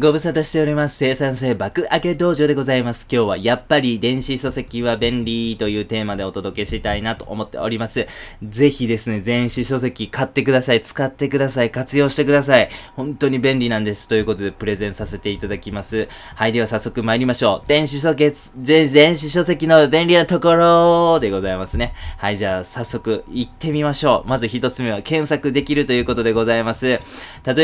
ご無沙汰しております。生産性爆上げ道場でございます。今日はやっぱり電子書籍は便利というテーマでお届けしたいなと思っております。ぜひですね、電子書籍買ってください。使ってください。活用してください。本当に便利なんです。ということでプレゼンさせていただきます。はい、では早速参りましょう。電子書籍、電子書籍の便利なところでございますね。はい、じゃあ早速行ってみましょう。まず一つ目は検索できるということでございます。例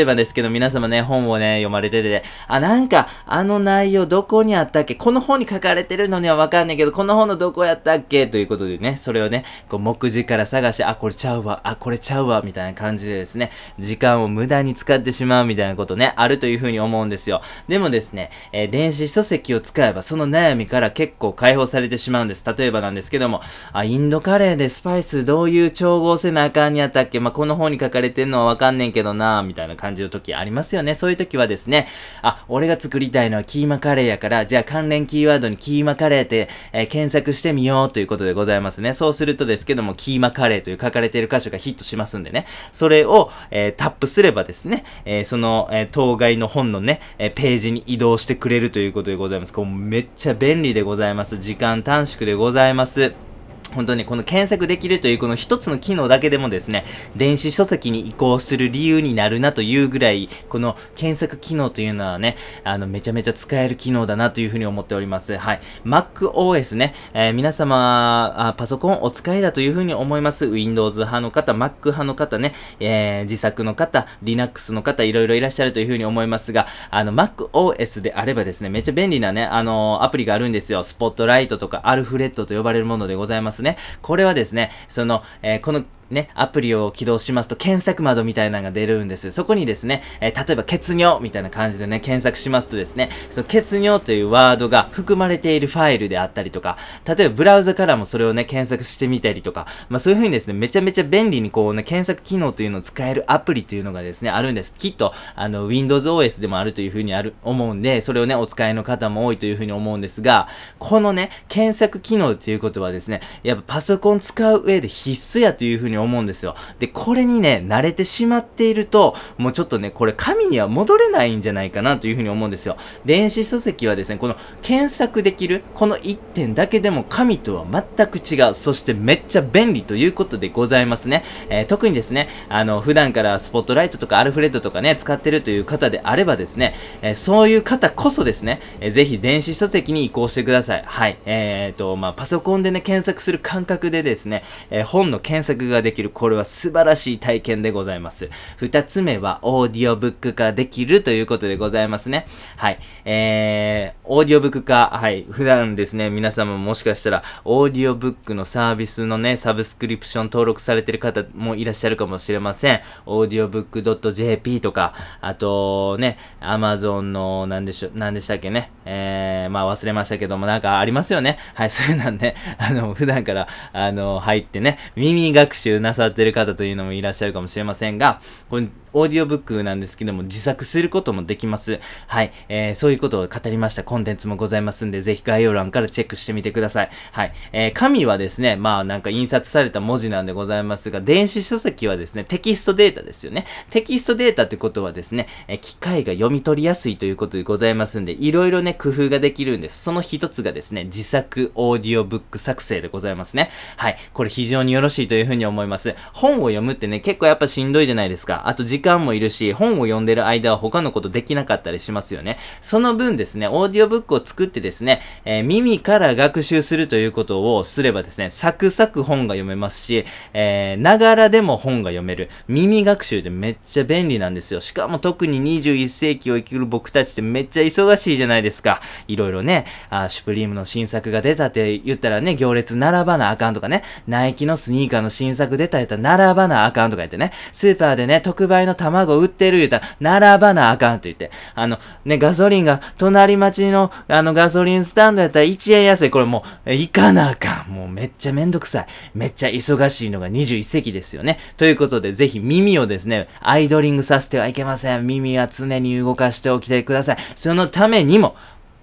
えばですけど皆様ね、本をね、読まれてて、あ、なんか、あの内容どこにあったっけ？この本に書かれてるのにはわかんないけど、この本のどこやったっけ？ということでね、それをね、こう、目次から探して、あ、これちゃうわ、あ、これちゃうわ、みたいな感じでですね、時間を無駄に使ってしまうみたいなことね、あるというふうに思うんですよ。でもですね、えー電子書籍を使えば、その悩みから結構解放されてしまうんです。例えばなんですけども、あ、インドカレーでスパイスどういう調合せなあかんにやったっけ？まあ、この本に書かれてんのはわかんねんけどなみたいな感じの時ありますよね。そういう時はですね、あ、俺が作りたいのはキーマカレーやから、じゃあ関連キーワードにキーマカレーって、えー検索してみようということでございますね。そうするとですけども、キーマカレーという書かれている箇所がヒットしますんでね。それを、えータップすればですね、えーその、え当該の本のね、えページに移動してくれるということでございます。こうめっちゃ便利でございます。時間短縮でございます。本当にこの検索できるというこの一つの機能だけでもですね、電子書籍に移行する理由になるなというぐらい、この検索機能というのはね、あの、めちゃめちゃ使える機能だなというふうに思っております。はい。MacOS ね、えー皆様あ、パソコンお使いだというふうに思います。Windows 派の方、Mac 派の方ね、えー自作の方、Linux の方、いろいろいらっしゃるというふうに思いますが、あの、MacOS であればですね、めっちゃ便利なね、あのアプリがあるんですよ。スポットライトとか、アルフレッドと呼ばれるものでございますね。ね。これはですね、その、えーこの、ね、アプリを起動しますと検索窓みたいなのが出るんです。そこにですね、えー例えば血尿みたいな感じでね、検索しますとですね、その血尿というワードが含まれているファイルであったりとか、例えばブラウザからもそれをね、検索してみたりとか、まあそういう風にですね、めちゃめちゃ便利にこうね、検索機能というのを使えるアプリというのがですね、あるんです。きっと、あの、Windows OS でもあるという風にある、思うんで、それをね、お使いの方も多いという風に思うんですが、このね、検索機能っていうことはですね、やっぱパソコン使う上で必須やという風にに思うんですよ。で、これにね、慣れてしまっていると、もうちょっとね、これ紙には戻れないんじゃないかなという風に思うんですよ。電子書籍はですね、この検索できる、この1点だけでも紙とは全く違う、そしてめっちゃ便利ということでございますね。えー特にですね、あの、普段からスポットライトとかアルフレッドとかね、使ってるという方であればですね、えーそういう方こそですね、えーぜひ電子書籍に移行してください。はい。えーと、まあ、パソコンでね、検索する感覚でですね、えー本の検索ができる、これは素晴らしい体験でございます。二つ目は、オーディオブック化できるということでございますね。はい。えー、オーディオブック化、はい。普段ですね、皆様もしかしたら、オーディオブックのサービスのね、サブスクリプション登録されてる方もいらっしゃるかもしれません。オーディオブック .jp とか、あとね、アマゾンの、なんでしょ、なんでしたっけね。えー、まあ忘れましたけども、なんかありますよね。はい、そういうのね、あの、普段から、あの、入ってね、耳学習なさってる方というのもいらっしゃるかもしれませんが、これ、オーディオブックなんですけども、自作することもできます。はい、えー、そういうことを語りましたコンテンツもございますんで、ぜひ概要欄からチェックしてみてください。はい、えー、紙はですね、まあなんか印刷された文字なんでございますが、電子書籍はですね、テキストデータですよね。テキストデータってことはですね、えー機械が読み取りやすいということでございますんで、いろいろね、工夫ができるんです。その一つがですね、自作オーディオブック作成でございますね。はい。これ非常によろしいというふうに思います。本を読むってね、結構やっぱしんどいじゃないですか。あと時間もいるし、本を読んでる間は他のことできなかったりしますよね。その分ですね、オーディオブックを作ってですね、えー耳から学習するということをすればですね、サクサク本が読めますし、えーながらでも本が読める。耳学習でめっちゃ便利なんですよ。しかも特に21世紀を生きる僕たちってめっちゃ忙しいじゃないですか。いろいろね、あシュプリームの新作が出たって言ったらね、行列並ばなあかんとかね、ナイキのスニーカーの新作出たやったら並ばなあかんとか言ってね、スーパーでね、特売の卵売ってる言うたら、並ばなあかんと言って、あの、ね、ガソリンが隣町の、あの、ガソリンスタンドやったら1円安い。これもう、行かなあかん。もうめっちゃめんどくさい。めっちゃ忙しいのが21席ですよね。ということで、ぜひ耳をですね、アイドリングさせてはいけません。耳は常に動かしておきてください。そのためにも、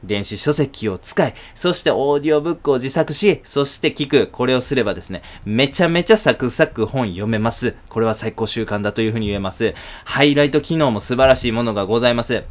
電子書籍を使い、そしてオーディオブックを自作し、そして聞く。これをすればですね、めちゃめちゃサクサク本読めます。これは最高習慣だというふうに言えます。ハイライト機能も素晴らしいものがございます。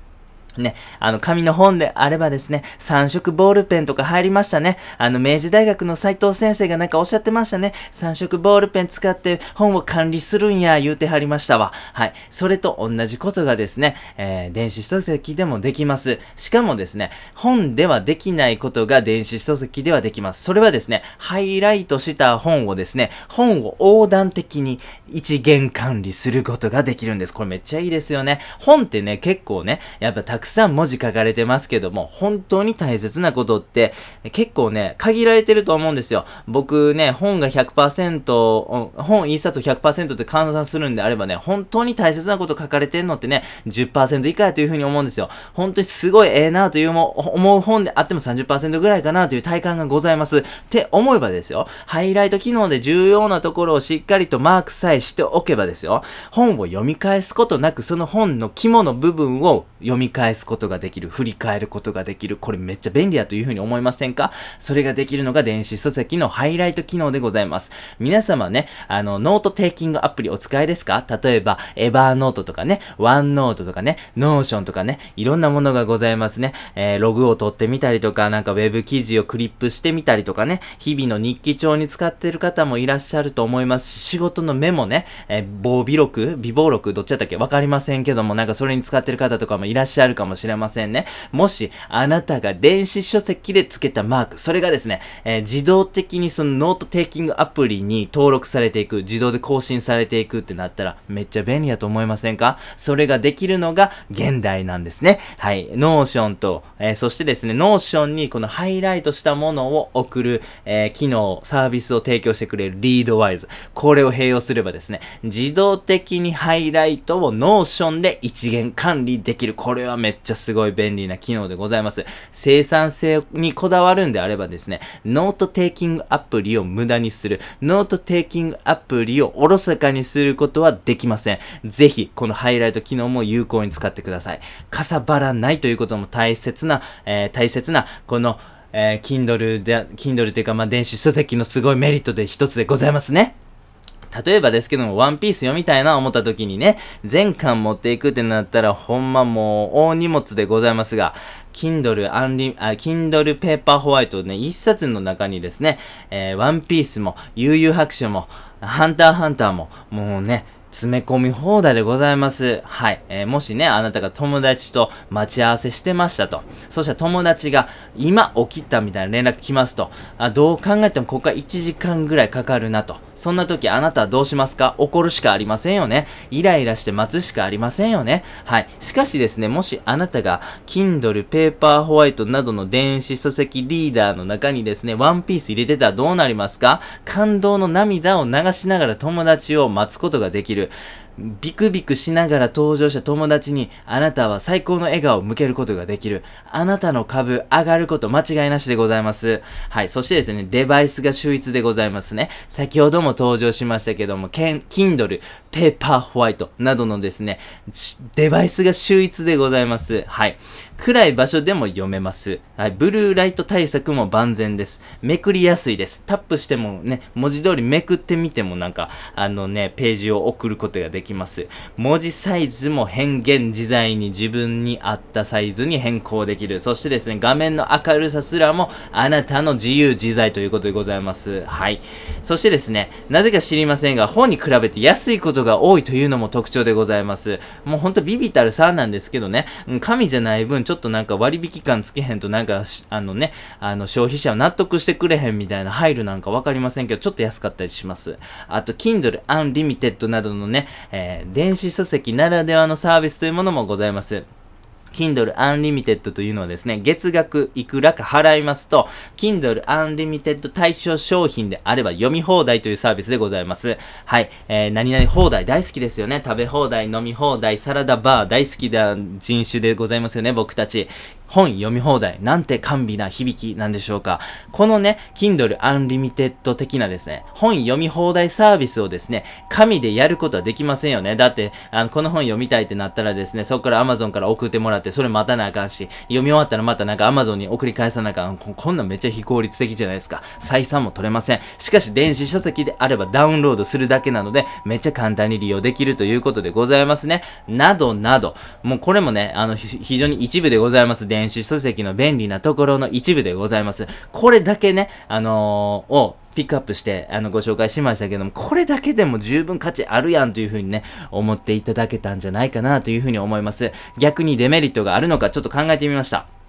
ね、あの、紙の本であればですね、三色ボールペンとか入りましたね。あの、明治大学の斉藤先生がなんかおっしゃってましたね。三色ボールペン使って本を管理するんや、言うてはりましたわ。はい。それと同じことがですね、えー、電子書籍でもできます。しかもですね、本ではできないことが電子書籍ではできます。それはですね、ハイライトした本をですね、本を横断的に一元管理することができるんです。これめっちゃいいですよね。本ってね、結構ね、やっぱくさん文字書かれてますけども、本当に大切なことって結構ね、限られてると思うんですよ。僕ね、本が100%、本一冊100%って換算するんであればね、本当に大切なこと書かれてるのってね、10%以下やというふうに思うんですよ。本当にすごいええなというも思う本であっても30%ぐらいかなという体感がございます。って思えばですよ、ハイライト機能で重要なところをしっかりとマークさえしておけばですよ、本を読み返すことなくその本の肝の部分を読み返すことができる、振り返ることができる、これめっちゃ便利だというふうに思いませんか？それができるのが電子書籍のハイライト機能でございます。皆様ね、あの、ノートテイキングアプリお使いですか？例えば、 Evernote とかね、 OneNote とかね、 Notion とかね、いろんなものがございますね。えー、ログを取ってみたりとか、なんかウェブ記事をクリップしてみたりとかね、日々の日記帳に使ってる方もいらっしゃると思いますし、仕事のメモね、えー、防備録、備忘録、どっちだったっけ？わかりませんけども、なんかそれに使ってる方とかもいらっしゃるかもしれませんね。もし、あなたが電子書籍で付けたマーク、それがですね、えー、自動的にそのノートテイキングアプリに登録されていく、自動で更新されていくってなったら、めっちゃ便利だと思いませんか？それができるのが現代なんですね。はい。 Notion と、えー、そしてですね、 Notion にこのハイライトしたものを送る、えー、機能、サービスを提供してくれる Readwise。これを併用すればですね、自動的にハイライトを Notion で一元管理できる。これはめっちゃすごい便利な機能でございます。生産性にこだわるんであればですね、ノートテイキングアプリを無駄にする、ノートテイキングアプリをおろそかにすることはできません。ぜひ、このハイライト機能も有効に使ってください。かさばらないということも大切な、えー、大切な、この、えー、Kindle で、Kindle というか、まあ、電子書籍のすごいメリットで一つでございますね。例えばですけども、ワンピース読みたいな思った時にね、全巻持っていくってなったら、ほんまもう大荷物でございますが、Kindle アンリ、あ、Kindle ペーパーホワイトね、一冊の中にですね、えー、ワンピースも、悠々白書も、ハンターハンターも、もうね、詰め込み放題でございます。はい。えー、もしね、あなたが友達と待ち合わせしてましたと。そしたら友達が今起きたみたいな連絡来ますと。あどう考えてもここから1時間ぐらいかかるなと。そんな時あなたはどうしますか？怒るしかありませんよね。イライラして待つしかありませんよね。はい。しかしですね、もしあなたが Kindle、Paper White などの電子書籍リーダーの中にですね、ワンピース入れてたらどうなりますか？感動の涙を流しながら友達を待つことができる。るビクビクしながら登場した友達に、あなたは最高の笑顔を向けることができる。あなたの株上がること間違いなしでございます。はい。そしてですね、デバイスが秀逸でございますね。先ほども登場しましたけども、Kindle、Paper White などのですね、デバイスが秀逸でございます。はい。暗い場所でも読めます。はい。ブルーライト対策も万全です。めくりやすいです。タップしてもね、文字通りめくってみてもなんか、あのね、ページを送ることができます。文字サイズも変幻自在に自分に合ったサイズに変更できる。そしてですね、画面の明るさすらもあなたの自由自在ということでございます。はい。そしてですね、なぜか知りませんが、本に比べて安いことが多いというのも特徴でございます。もうほんとビビたる差なんですけどね、神じゃない分、ちょっとなんか割引感つけへんとなんか、あのね、あの消費者は納得してくれへんみたいな配慮なんかわかりませんけど、ちょっと安かったりします。あと、Kindle Unlimited などのね、えー、電子書籍ならではのサービスというものもございます。Kindle Unlimited というのはですね、月額いくらか払いますと、Kindle Unlimited 対象商品であれば読み放題というサービスでございます。はい。えー、何々放題大好きですよね。食べ放題、飲み放題、サラダバー大好きな人種でございますよね、僕たち。本読み放題。なんて甘美な響きなんでしょうか。このね、Kindle Unlimited 的なですね、本読み放題サービスをですね、紙でやることはできませんよね。だって、あの、この本読みたいってなったらですね、そこから Amazon から送ってもらって、それ待たなあかんし、読み終わったらまたなんか Amazon に送り返さなあかん。ここんなんめっちゃ非効率的じゃないですか。採算も取れません。しかし電子書籍であればダウンロードするだけなので、めっちゃ簡単に利用できるということでございますね。などなど、もうこれもね、あの、非常に一部でございます。電電子書籍の便利なところの一部でございます。これだけね、あのー、をピックアップして、あの、ご紹介しましたけども、これだけでも十分価値あるやんというふうにね、思っていただけたんじゃないかなというふうに思います。逆にデメリットがあるのかちょっと考えてみました。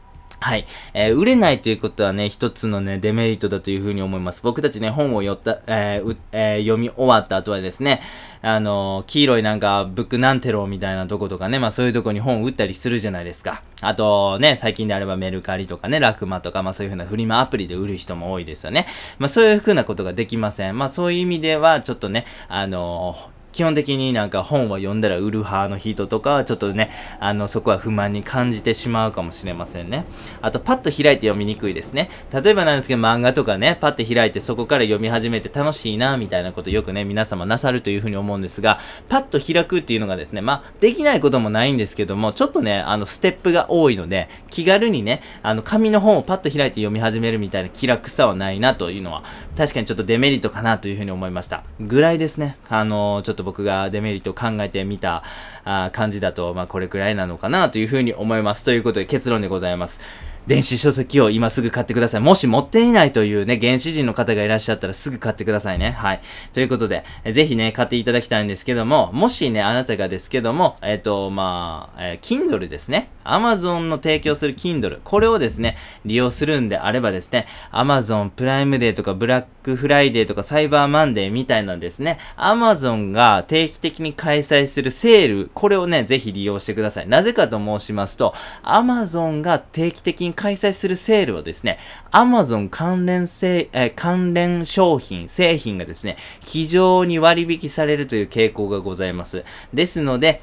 はい。えー、売れないということはね、一つのね、デメリットだというふうに思います。僕たちね、本を読った、えーえー、読み終わった後はですね、あの黄色いなんか、ブックなんてろみたいなとことかね、まあそういうとこに本を売ったりするじゃないですか。あとね、最近であればメルカリとかね、ラクマとか、まあそういうふうなフリマアプリで売る人も多いですよね。まあそういうふうなことができません。まあそういう意味では、ちょっとね、あの基本的になんか本を読んだら売る派の人とかはちょっとね、あの、そこは不満に感じてしまうかもしれませんね。あと、パッと開いて読みにくいですね。例えばなんですけど、漫画とかね、パッと開いてそこから読み始めて楽しいな、みたいなことよくね、皆様なさるというふうに思うんですが、パッと開くっていうのがですね、まあ、できないこともないんですけども、ちょっとね、あの、ステップが多いので、気軽にね、あの、紙の本をパッと開いて読み始めるみたいな気楽さはないなというのは、確かにちょっとデメリットかなというふうに思いました。ぐらいですね。あの、ちょっと僕がデメリットを考えてみたあ感じだと、まあ、これくらいなのかなというふうに思います。ということで結論でございます。電子書籍を今すぐ買ってください。もし持っていないというね、原始人の方がいらっしゃったらすぐ買ってくださいね。はい。ということで、えぜひね、買っていただきたいんですけども、もしね、あなたがですけども、えっ、ー、と、まあ、えー、Kindle ですね。Amazon の提供する Kindle。これをですね、利用するんであればですね、Amazon プライムデーとかブラックフライデーとかサイバーマンデーみたいなんですね、Amazon が定期的に開催するセール、これをね、ぜひ利用してください。なぜかと申しますと、Amazon が定期的に開催するセールをですね、Amazon 関連せ、え関連商品、製品がですね、非常に割引されるという傾向がございます。ですので、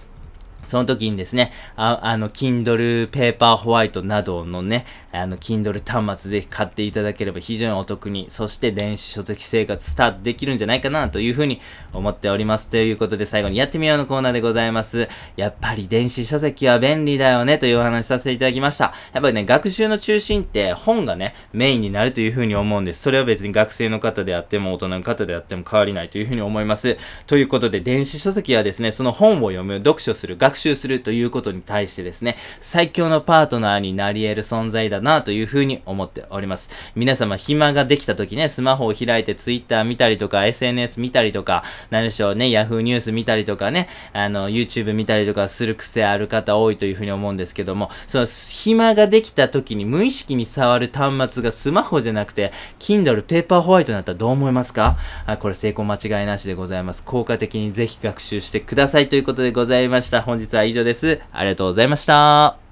その時にですね、ああの、Kindle Paper White などのね、あの、Kindle 端末ぜひ買っていただければ非常にお得に、そして電子書籍生活スタートできるんじゃないかなというふうに思っております。ということで最後にやってみようのコーナーでございます。やっぱり電子書籍は便利だよねというお話させていただきました。やっぱりね、学習の中心って本がね、メインになるというふうに思うんです。それは別に学生の方であっても大人の方であっても変わりないというふうに思います。ということで、電子書籍はですね、その本を読む、読書する、学習するということに対してですね、最強のパートナーになり得る存在だなというふうに思っております。皆様暇ができた時ね、スマホを開いて Twitter 見たりとか、SNS 見たりとか、何でしょうね、Yahoo ニュース見たりとかね、あの、YouTube 見たりとかする癖ある方多いというふうに思うんですけども、その暇ができた時に無意識に触る端末がスマホじゃなくて、Kindle ペーパーホワイトになったらどう思いますか？あこれ成功間違いなしでございます。効果的にぜひ学習してくださいということでございました。本日は以上です。ありがとうございました。